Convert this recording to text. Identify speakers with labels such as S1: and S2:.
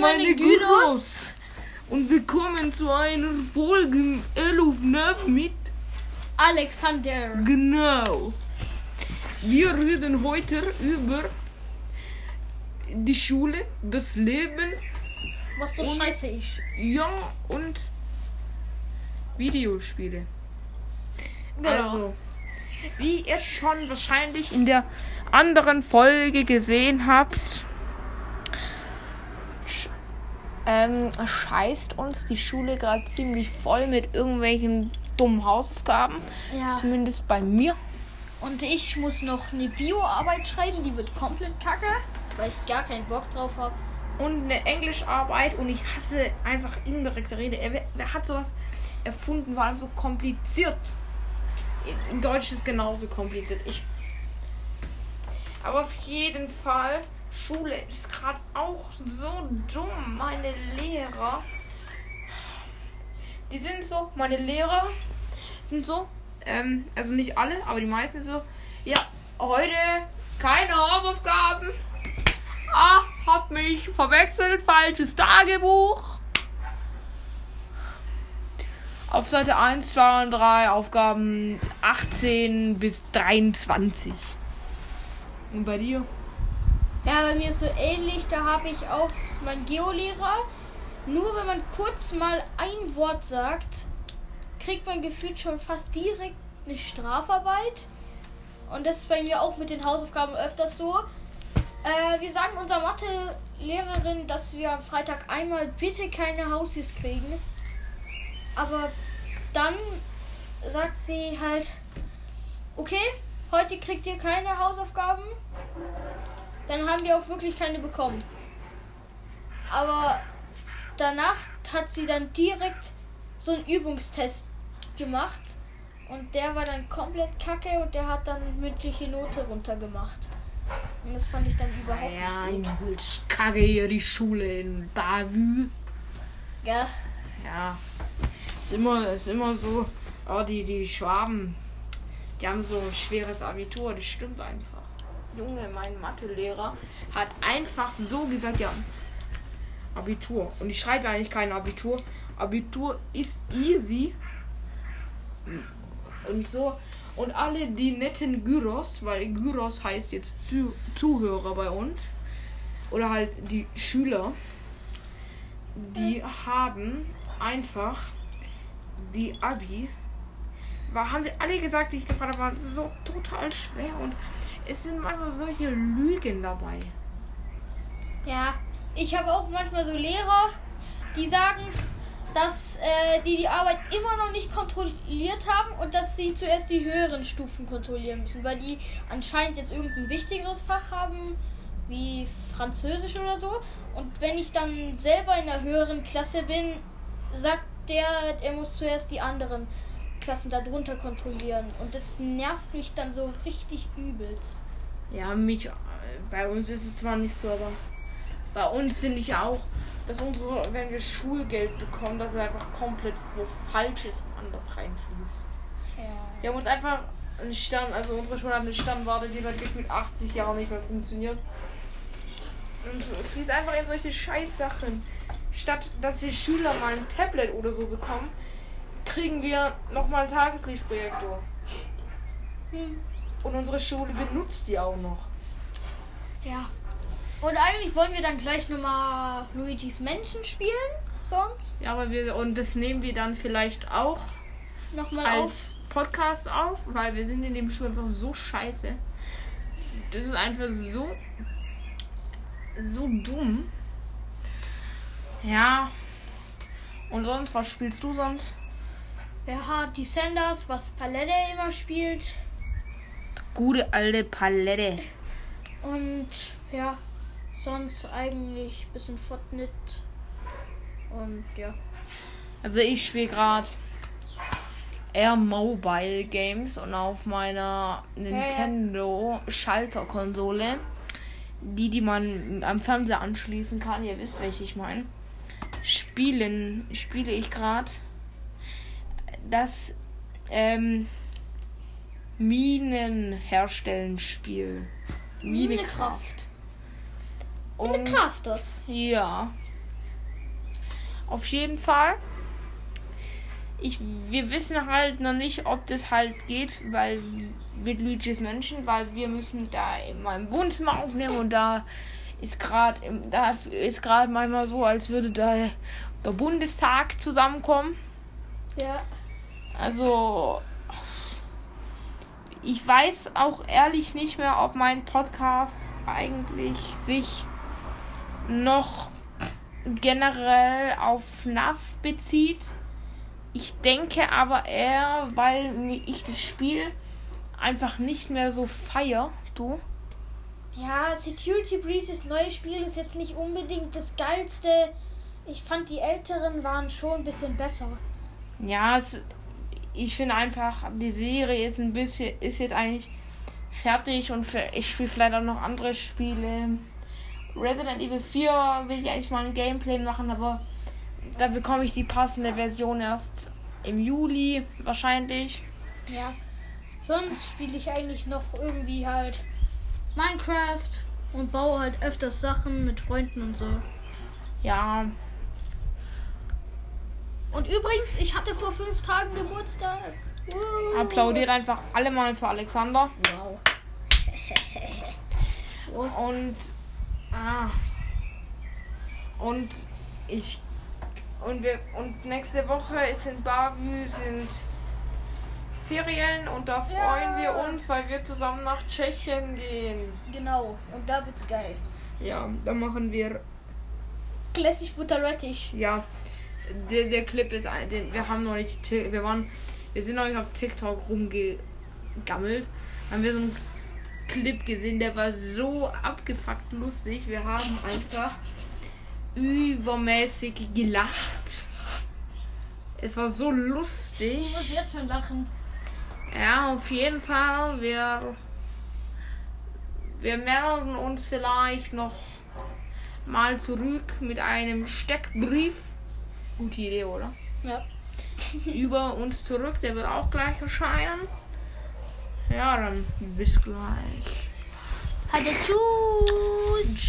S1: meine Gyros. Und willkommen zu einer Folge 11 ne, mit
S2: Alexander.
S1: Genau. Wir reden heute über die Schule, das Leben,
S2: Was so scheiße ist.
S1: ja und Videospiele.
S2: Genau.
S1: Also, wie ihr schon wahrscheinlich in der anderen Folge gesehen habt, ähm, scheißt uns die Schule gerade ziemlich voll mit irgendwelchen dummen Hausaufgaben.
S2: Ja.
S1: Zumindest bei mir.
S2: Und ich muss noch eine Bioarbeit schreiben, die wird komplett kacke, weil ich gar keinen Bock drauf habe.
S1: Und eine Englischarbeit und ich hasse einfach indirekte Rede. Er, wer, wer hat sowas erfunden, allem so kompliziert. In Deutsch ist genauso kompliziert. Ich. Aber auf jeden Fall, Schule ist gerade auch so dumm. Meine Lehrer. Die sind so, meine Lehrer sind so, ähm, also nicht alle, aber die meisten so, ja, heute keine Hausaufgaben. Ah, hab mich verwechselt, falsches Tagebuch. Auf Seite 1, 2 und 3 Aufgaben 18 bis 23. Und bei dir?
S2: Ja, bei mir ist so ähnlich, da habe ich auch meinen Geolehrer. Nur wenn man kurz mal ein Wort sagt, kriegt man gefühlt schon fast direkt eine Strafarbeit. Und das ist bei mir auch mit den Hausaufgaben öfters so. Äh, wir sagen unserer Mathelehrerin, dass wir am Freitag einmal bitte keine Hausies kriegen. Aber dann sagt sie halt, okay, heute kriegt ihr keine Hausaufgaben. Dann haben wir auch wirklich keine bekommen. Aber danach hat sie dann direkt so einen Übungstest gemacht. Und der war dann komplett kacke und der hat dann mündliche Note runtergemacht. Und das fand ich dann überhaupt nicht gut.
S1: übelst kacke hier die Schule in Bavü.
S2: Gell?
S1: Ja. Ist immer, ist immer so, oh, die, die Schwaben, die haben so ein schweres Abitur, das stimmt einfach. Junge, mein Mathelehrer hat einfach so gesagt, ja, Abitur. Und ich schreibe eigentlich kein Abitur. Abitur ist easy. Und so. Und alle die netten Gyros, weil Gyros heißt jetzt Zu Zuhörer bei uns. Oder halt die Schüler. Die haben einfach die Abi. War, haben sie alle gesagt, die ich gefragt habe, waren so total schwer. Und es sind manchmal solche Lügen dabei.
S2: Ja, ich habe auch manchmal so Lehrer, die sagen, dass äh, die die Arbeit immer noch nicht kontrolliert haben und dass sie zuerst die höheren Stufen kontrollieren müssen, weil die anscheinend jetzt irgendein wichtigeres Fach haben, wie Französisch oder so. Und wenn ich dann selber in der höheren Klasse bin, sagt der, er muss zuerst die anderen Klassen darunter kontrollieren. Und das nervt mich dann so richtig übelst.
S1: Ja, mich, äh, bei uns ist es zwar nicht so, aber bei uns finde ich auch, dass unsere, wenn wir Schulgeld bekommen, dass es einfach komplett wo falsch ist und anders reinfließt.
S2: Ja.
S1: Wir haben uns einfach einen Stern, also unsere Schule hat eine Sternwarte, die seit gefühlt 80 Jahren nicht mehr funktioniert. Und fließt einfach in solche Scheißsachen. Statt dass wir Schüler mal ein Tablet oder so bekommen, kriegen wir nochmal einen Tageslichtprojektor.
S2: Hm.
S1: Und unsere Schule benutzt die auch noch.
S2: Ja. Und eigentlich wollen wir dann gleich nochmal Luigi's Menschen spielen. Sonst
S1: Ja, aber wir, und das nehmen wir dann vielleicht auch
S2: nochmal auf.
S1: als Podcast auf, weil wir sind in dem Schuh einfach so scheiße. Das ist einfach so so dumm. Ja. Und sonst, was spielst du sonst?
S2: Wer hat die Sanders, was Palette immer spielt.
S1: Gute alte Palette.
S2: Und ja, sonst eigentlich ein bisschen Fortnite. Und ja.
S1: Also ich spiele gerade Air Mobile Games und auf meiner Nintendo Schalterkonsole, die die man am Fernseher anschließen kann, ihr wisst, welche ich meine, spielen spiele ich gerade das ähm, Minen herstellen Spiel. Minekraft. Und
S2: Minecrafters.
S1: ja. Auf jeden Fall. Ich, wir wissen halt noch nicht, ob das halt geht, weil mit Luigi's Menschen, weil wir müssen da immer im Wohnzimmer aufnehmen und da ist gerade da ist gerade manchmal so, als würde da der Bundestag zusammenkommen.
S2: Ja.
S1: Also ich weiß auch ehrlich nicht mehr, ob mein Podcast eigentlich sich noch generell auf NAV bezieht. Ich denke aber eher, weil ich das Spiel einfach nicht mehr so feier. Du?
S2: Ja, Security Breach, das neue Spiel, ist jetzt nicht unbedingt das geilste. Ich fand die älteren waren schon ein bisschen besser.
S1: Ja, es, ich finde einfach, die Serie ist ein bisschen, ist jetzt eigentlich fertig und für, ich spiele vielleicht auch noch andere Spiele. Resident Evil 4 will ich eigentlich mal ein Gameplay machen, aber da bekomme ich die passende Version erst im Juli wahrscheinlich.
S2: Ja. Sonst spiele ich eigentlich noch irgendwie halt Minecraft und baue halt öfters Sachen mit Freunden und so.
S1: Ja.
S2: Und übrigens, ich hatte vor fünf Tagen Geburtstag. Uh.
S1: Applaudiert einfach alle mal für Alexander.
S2: Wow.
S1: Und ah, und ich und wir und nächste Woche ist in Bavü sind Ferien und da freuen wir uns, weil wir zusammen nach Tschechien gehen.
S2: Genau, und da wird's geil.
S1: Ja, da machen wir
S2: Classic Butterrettich.
S1: ja der, der Clip ist ein, den wir haben noch nicht wir waren wir sind noch nicht auf TikTok rumgegammelt. Haben wir so einen Clip gesehen, der war so abgefuckt lustig. Wir haben einfach übermäßig gelacht. Es war so
S2: Ich
S1: lustig.
S2: muss jetzt schon lachen.
S1: Ja, auf jeden Fall. Wir, wir melden uns vielleicht noch mal zurück mit einem Steckbrief. Gute Idee, oder?
S2: Ja.
S1: Über uns zurück. Der wird auch gleich erscheinen. Ja, dann bis gleich.
S2: Hatte Tschüss.